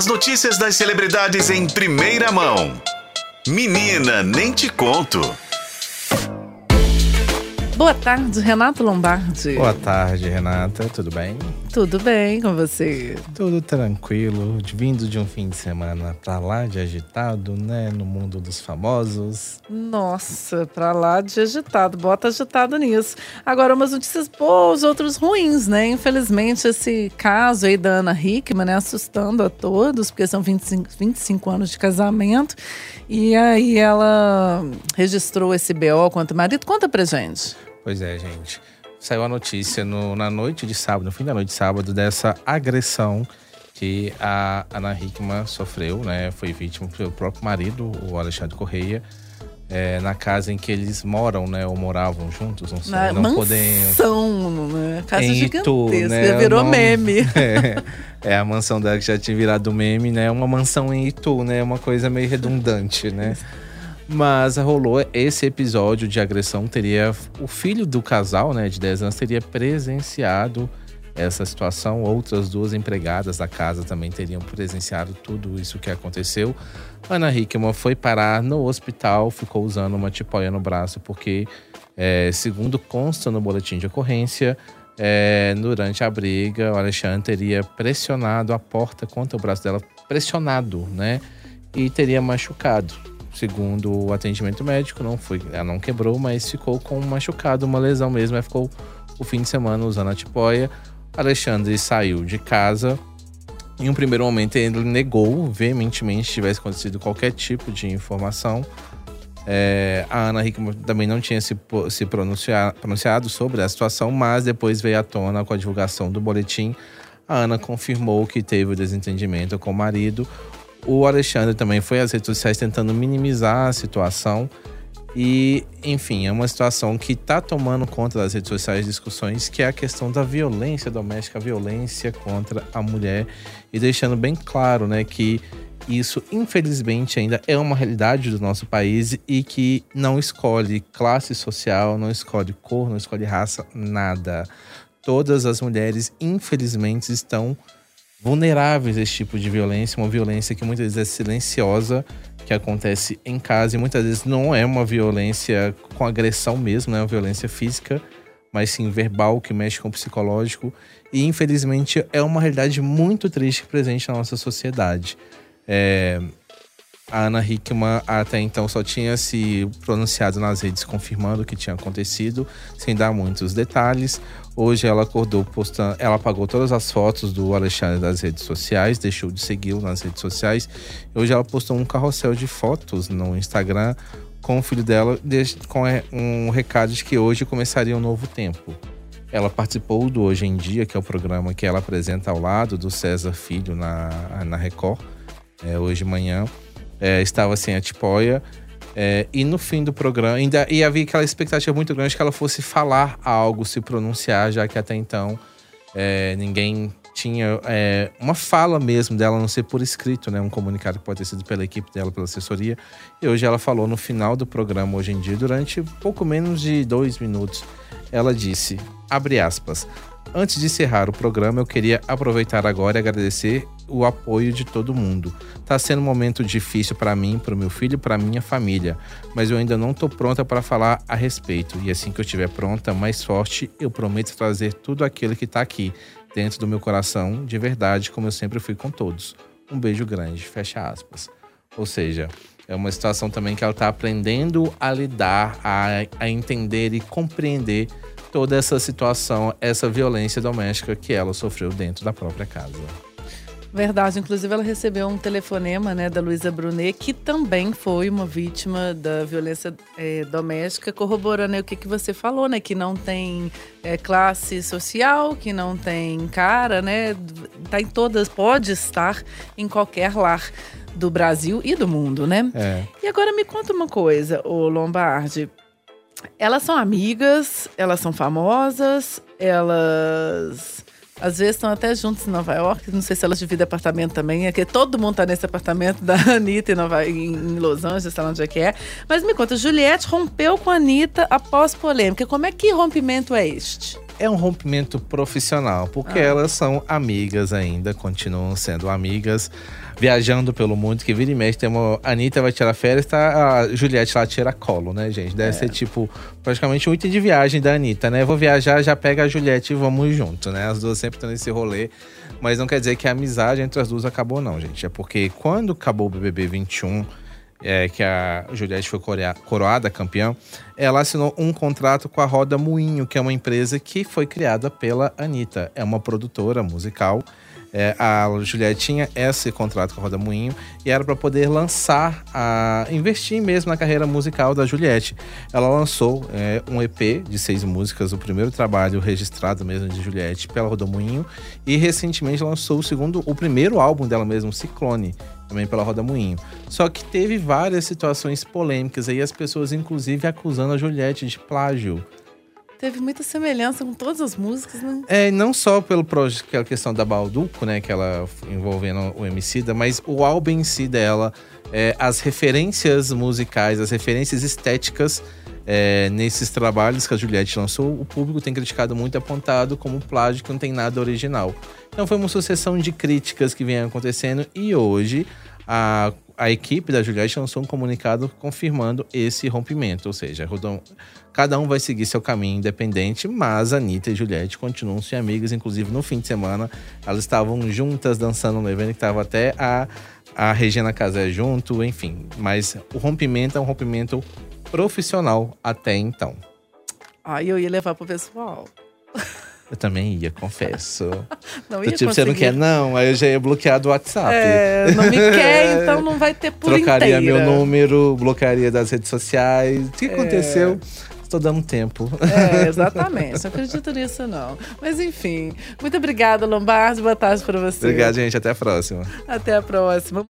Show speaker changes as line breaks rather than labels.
As notícias das celebridades em primeira mão. Menina, nem te conto.
Boa tarde, Renato Lombardi.
Boa tarde, Renata. Tudo bem?
Tudo bem com você?
Tudo tranquilo. Vindo de um fim de semana pra lá de agitado, né? No mundo dos famosos.
Nossa, pra lá de agitado. Bota agitado nisso. Agora, umas notícias boas, outras ruins, né? Infelizmente, esse caso aí da Ana Hickman, né? Assustando a todos, porque são 25, 25 anos de casamento. E aí ela registrou esse BO contra o marido. Conta pra gente.
Pois é, gente. Saiu a notícia no, na noite de sábado, no fim da noite de sábado, dessa agressão que a Ana Hickman sofreu, né? Foi vítima pelo próprio marido, o Alexandre Correia, é, na casa em que eles moram, né? Ou moravam juntos, não sei,
Na
não
mansão,
podemos.
né? Casa
Em Itu,
gigantesca,
né?
virou
nome-
meme.
É, é a mansão dela que já tinha virado meme, né? Uma mansão em Itu, né? Uma coisa meio redundante, né? Mas rolou esse episódio de agressão, teria o filho do casal, né, de 10 anos, teria presenciado essa situação. Outras duas empregadas da casa também teriam presenciado tudo isso que aconteceu. Ana Hickman foi parar no hospital, ficou usando uma tipóia no braço, porque, é, segundo consta no boletim de ocorrência, é, durante a briga, o Alexandre teria pressionado a porta contra o braço dela, pressionado, né? E teria machucado. Segundo o atendimento médico, não foi, ela não quebrou, mas ficou com um machucado, uma lesão mesmo. Aí ficou o fim de semana usando a tipóia. Alexandre saiu de casa. Em um primeiro momento, ele negou veementemente que tivesse acontecido qualquer tipo de informação. É, a Ana Hickman também não tinha se, se pronunciado sobre a situação, mas depois veio à tona com a divulgação do boletim. A Ana confirmou que teve o desentendimento com o marido. O Alexandre também foi às redes sociais tentando minimizar a situação. E, enfim, é uma situação que está tomando conta das redes sociais discussões, que é a questão da violência doméstica, a violência contra a mulher. E deixando bem claro, né, que isso, infelizmente, ainda é uma realidade do nosso país e que não escolhe classe social, não escolhe cor, não escolhe raça, nada. Todas as mulheres, infelizmente, estão vulneráveis a esse tipo de violência, uma violência que muitas vezes é silenciosa, que acontece em casa e muitas vezes não é uma violência com agressão mesmo, não é uma violência física, mas sim verbal, que mexe com o psicológico. E infelizmente é uma realidade muito triste presente na nossa sociedade. É, a Ana Hickman até então só tinha se pronunciado nas redes confirmando o que tinha acontecido, sem dar muitos detalhes. Hoje ela acordou postando, ela apagou todas as fotos do Alexandre das redes sociais, deixou de segui-lo nas redes sociais. Hoje ela postou um carrossel de fotos no Instagram com o filho dela, com é, um recado de que hoje começaria um novo tempo. Ela participou do Hoje em Dia, que é o programa que ela apresenta ao lado do César Filho na, na Record, é, hoje de manhã. É, estava sem a tipóia. É, e no fim do programa, ainda e havia aquela expectativa muito grande que ela fosse falar algo, se pronunciar, já que até então é, ninguém tinha é, uma fala mesmo dela, a não ser por escrito, né? Um comunicado que pode ter sido pela equipe dela, pela assessoria. E hoje ela falou no final do programa, hoje em dia, durante pouco menos de dois minutos. Ela disse, abre aspas, Antes de encerrar o programa, eu queria aproveitar agora e agradecer o apoio de todo mundo. Tá sendo um momento difícil para mim, para o meu filho para minha família, mas eu ainda não tô pronta para falar a respeito. E assim que eu estiver pronta, mais forte, eu prometo trazer tudo aquilo que tá aqui dentro do meu coração, de verdade, como eu sempre fui com todos. Um beijo grande, fecha aspas. Ou seja, é uma situação também que ela tá aprendendo a lidar, a, a entender e compreender toda essa situação, essa violência doméstica que ela sofreu dentro da própria casa.
Verdade, inclusive ela recebeu um telefonema né, da Luísa Brunet, que também foi uma vítima da violência eh, doméstica, corroborando o que, que você falou, né? Que não tem eh, classe social, que não tem cara, né? Tá em todas, pode estar em qualquer lar do Brasil e do mundo, né?
É.
E agora me conta uma coisa, ô Lombardi. Elas são amigas, elas são famosas, elas às vezes estão até juntas em Nova York. Não sei se elas dividem apartamento também. É que todo mundo tá nesse apartamento da Anitta em, Nova, em, Los Angeles, sei lá onde é que é. Mas me conta, Juliette rompeu com a Anitta após polêmica. Como é que rompimento é este?
É um rompimento profissional, porque
Ah.
elas são amigas ainda, continuam sendo amigas, viajando pelo mundo, que vira e mexe, tem uma, a Anitta vai tirar férias, tá, a Juliette lá tira colo, né, gente? Deve ser tipo, praticamente um item de viagem da Anitta, né? Vou viajar, já pega a Juliette e vamos junto, né? As duas sempre estão nesse rolê, mas não quer dizer que a amizade entre as duas acabou não, gente. É porque quando acabou o BBB 21, é, que a Juliette foi coroada campeã, ela assinou um contrato com a Roda Moinho, que é uma empresa que foi criada pela Anitta. É uma produtora musical. É, a Juliette tinha esse contrato com a Roda Moinho e era para poder lançar, a, investir mesmo na carreira musical da Juliette. Ela lançou é, um EP de seis músicas, o primeiro trabalho registrado mesmo de Juliette pela Roda Moinho, e recentemente lançou o segundo, o primeiro álbum dela mesmo, Ciclone, também pela Roda Moinho. Só que teve várias situações polêmicas aí, as pessoas inclusive acusando a Juliette de plágio.
Teve muita semelhança com todas as músicas, né?
É, não só pelo projeto, aquela questão da Balduco, né, que ela envolvendo o Emicida, mas o álbum em si dela, é, as referências musicais, as referências estéticas é, nesses trabalhos que a Juliette lançou, o público tem criticado muito, apontado como plágio que não tem nada original. Então foi uma sucessão de críticas que vem acontecendo e hoje a, a equipe da Juliette lançou um comunicado confirmando esse rompimento, ou seja, cada um vai seguir seu caminho independente, mas Anitta e Juliette continuam ser amigas, inclusive no fim de semana elas estavam juntas dançando no evento que estava até a, a Regina Casé junto, enfim. Mas o rompimento é um rompimento profissional até então.
Aí eu ia levar pro pessoal.
Eu também ia, confesso.
Não
Do
ia
tipo, você não quer? Não, aí eu já ia bloquear do WhatsApp.
É, não me quer, então não vai ter por
Trocaria
inteira.
meu número, bloquearia das redes sociais. O que aconteceu? Estou dando tempo.
É, exatamente. Não acredito nisso, não. Mas enfim, muito obrigada, Lombardi. Boa tarde para você.
Obrigado, gente. Até a próxima.
Até a próxima.